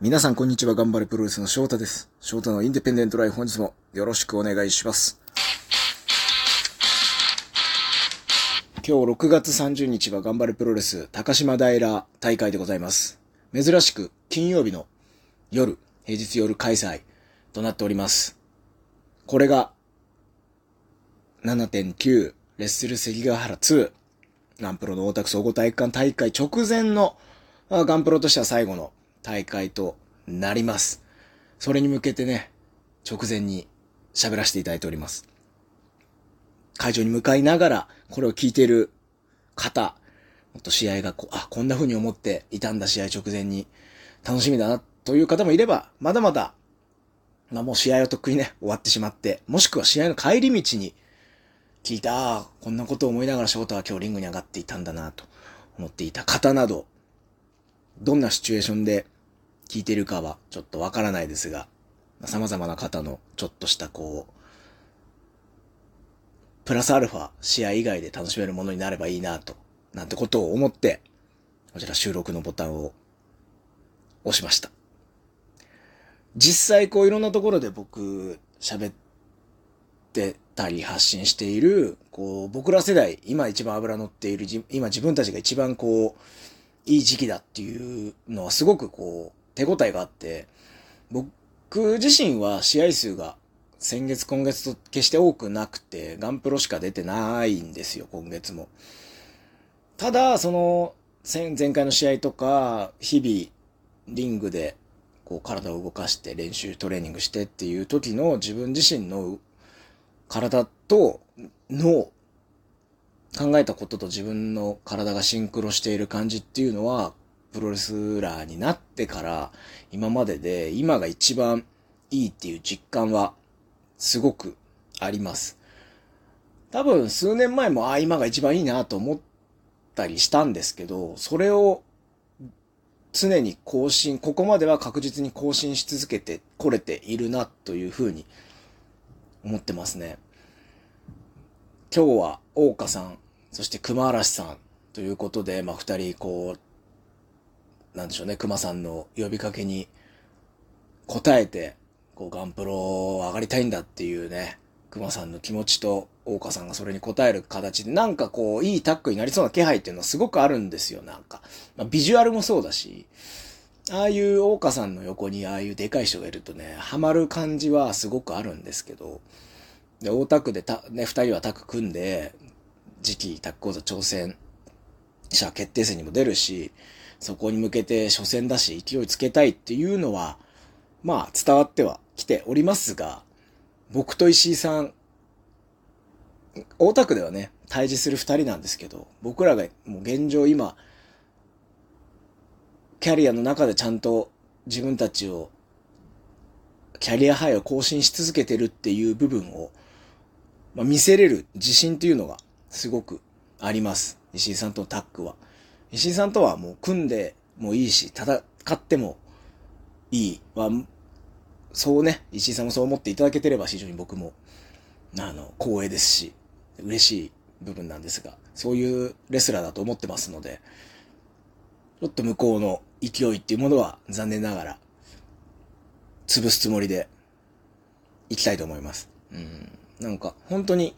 皆さんこんにちは、頑張れプロレスの翔太です。翔太のインディペンデントライフ本日もよろしくお願いします。今日6月30日は頑張れプロレス高島平大会でございます。珍しく金曜日の夜、平日夜開催となっております。これが7.9レッスル関ヶ原2ガンプロの大田区総合体育館大会直前のガンプロとしては最後の大会となります。それに向けてね、直前に喋らせていただいております。会場に向かいながら、これを聞いている方、もっと試合がこう、あ、こんな風に思っていたんだ、試合直前に。楽しみだな、という方もいれば、まだまだ、まあもう試合はとっくにね、終わってしまって、もしくは試合の帰り道に、聞いた、こんなことを思いながら翔太は今日リングに上がっていたんだな、と思っていた方など、どんなシチュエーションで聞いてるかはちょっとわからないですが、様々な方のちょっとしたこう、プラスアルファ試合以外で楽しめるものになればいいなと、なんてことを思って、こちら収録のボタンを押しました。実際こういろんなところで僕喋ってたり発信している、こう僕ら世代、今一番油乗っている、今自分たちが一番こう、いい時期だっていうのはすごくこう、手応えがあって、僕自身は試合数が先月今月と決して多くなくて、ガンプロしか出てないんですよ、今月も。ただ、その、前回の試合とか、日々、リングで、こう、体を動かして練習、トレーニングしてっていう時の自分自身の体と脳、考えたことと自分の体がシンクロしている感じっていうのは、プロレスラーになってから、今までで、今が一番いいっていう実感は、すごくあります。多分、数年前も、ああ、今が一番いいなと思ったりしたんですけど、それを、常に更新、ここまでは確実に更新し続けてこれているな、というふうに思ってますね。今日は、大岡さん、そして熊嵐さんということで、まあ、二人、こう、なんでしょうね、熊さんの呼びかけに応えて、こう、ガンプロ上がりたいんだっていうね、熊さんの気持ちと、大岡さんがそれに応える形で、なんかこう、いいタッグになりそうな気配っていうのはすごくあるんですよ、なんか。まあ、ビジュアルもそうだし、ああいう大岡さんの横にああいうでかい人がいるとね、ハマる感じはすごくあるんですけど、で、大田区でた、ね、二人はタッグ組んで、次期タッグ講座挑戦者決定戦にも出るし、そこに向けて初戦だし勢いつけたいっていうのは、まあ伝わってはきておりますが、僕と石井さん、大田区ではね、対峙する二人なんですけど、僕らがもう現状今、キャリアの中でちゃんと自分たちを、キャリアハイを更新し続けてるっていう部分を、まあ、見せれる自信っていうのがすごくあります。石井さんとのタッグは。石井さんとはもう組んでもいいし、戦ってもいいは、そうね、石井さんもそう思っていただけてれば非常に僕も、あの、光栄ですし、嬉しい部分なんですが、そういうレスラーだと思ってますので、ちょっと向こうの勢いっていうものは残念ながら、潰すつもりで、行きたいと思います。うん。なんか、本当に、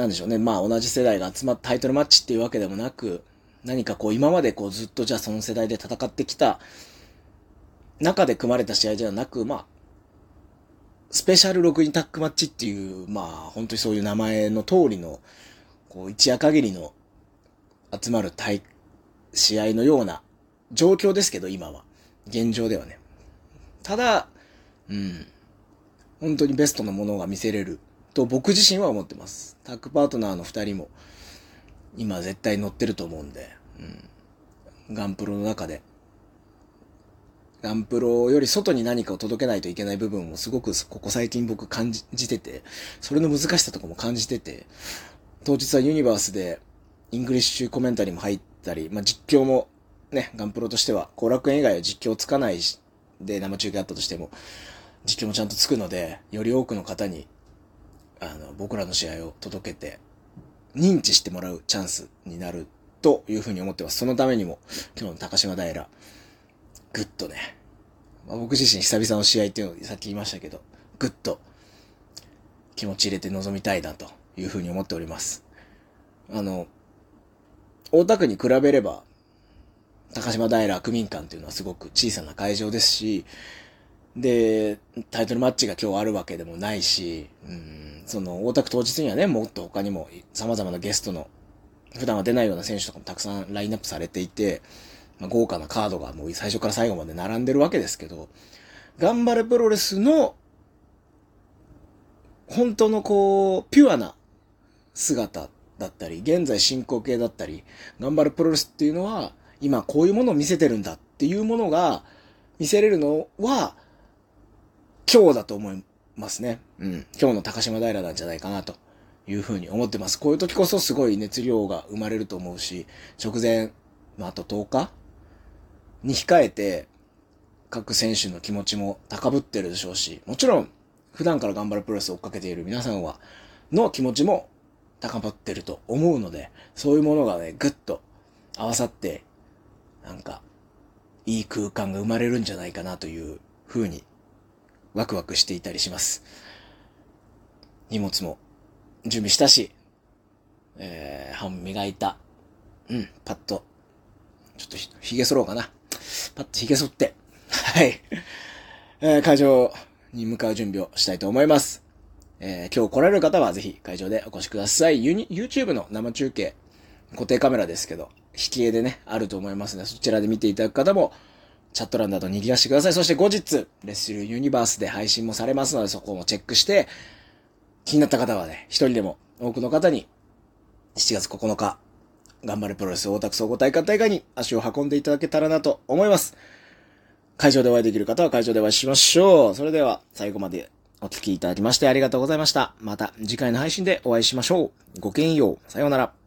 なんでしょうね。まあ同じ世代が集まったタイトルマッチっていうわけでもなく、何かこう今までこうずっとじゃあその世代で戦ってきた中で組まれた試合ではなく、まあ、スペシャル6人タックマッチっていう、まあ本当にそういう名前の通りの、こう一夜限りの集まる対、試合のような状況ですけど今は。現状ではね。ただ、うん。本当にベストなものが見せれると僕自身は思ってます。タッグパートナーの二人も今絶対乗ってると思うんで、うん。ガンプロの中で、ガンプロより外に何かを届けないといけない部分をすごくここ最近僕感じてて、それの難しさとかも感じてて、当日はユニバースで English commentary も入ったり、まあ、実況もね、ガンプロとしては、後楽園以外は実況つかないし、で生中継あったとしても、実況もちゃんとつくので、より多くの方に、あの、僕らの試合を届けて、認知してもらうチャンスになるというふうに思ってます。そのためにも、今日の高島平、ぐっとね、まあ、僕自身久々の試合っていうのをさっき言いましたけど、ぐっと気持ち入れて臨みたいなというふうに思っております。あの、大田区に比べれば、高島平区民館っていうのはすごく小さな会場ですし、で、タイトルマッチが今日あるわけでもないし、うん、その、大田区当日にはね、もっと他にも様々なゲストの、普段は出ないような選手とかもたくさんラインナップされていて、まあ、豪華なカードがもう最初から最後まで並んでるわけですけど、頑張れプロレスの、本当のこう、ピュアな姿だったり、現在進行形だったり、頑張るプロレスっていうのは、今こういうものを見せてるんだっていうものが見せれるのは、今日だと思いますね。うん。今日の高島平なんじゃないかなというふうに思ってます。こういう時こそすごい熱量が生まれると思うし、直前、まあ、あと10日に控えて、各選手の気持ちも高ぶってるでしょうし、もちろん、普段から頑張るプロレスを追っかけている皆さんは、の気持ちも高まってると思うので、そういうものがね、ぐっと合わさって、なんか、いい空間が生まれるんじゃないかなという風に、ワクワクしていたりします。荷物も準備したし、えー、歯も磨いた。うん、パッと、ちょっとひ髭剃ろうかな。パッと髭剃って、はい。えー、会場に向かう準備をしたいと思います。えー、今日来られる方はぜひ会場でお越しください。YouTube の生中継、固定カメラですけど、引き絵でね、あると思いますので、そちらで見ていただく方も、チャット欄など賑わしてください。そして後日、レッスルユニバースで配信もされますので、そこもチェックして、気になった方はね、一人でも多くの方に、7月9日、頑張れプロレス大田区総合大会大会に足を運んでいただけたらなと思います。会場でお会いできる方は会場でお会いしましょう。それでは、最後までお聴きいただきましてありがとうございました。また次回の配信でお会いしましょう。ごきげんよう。さようなら。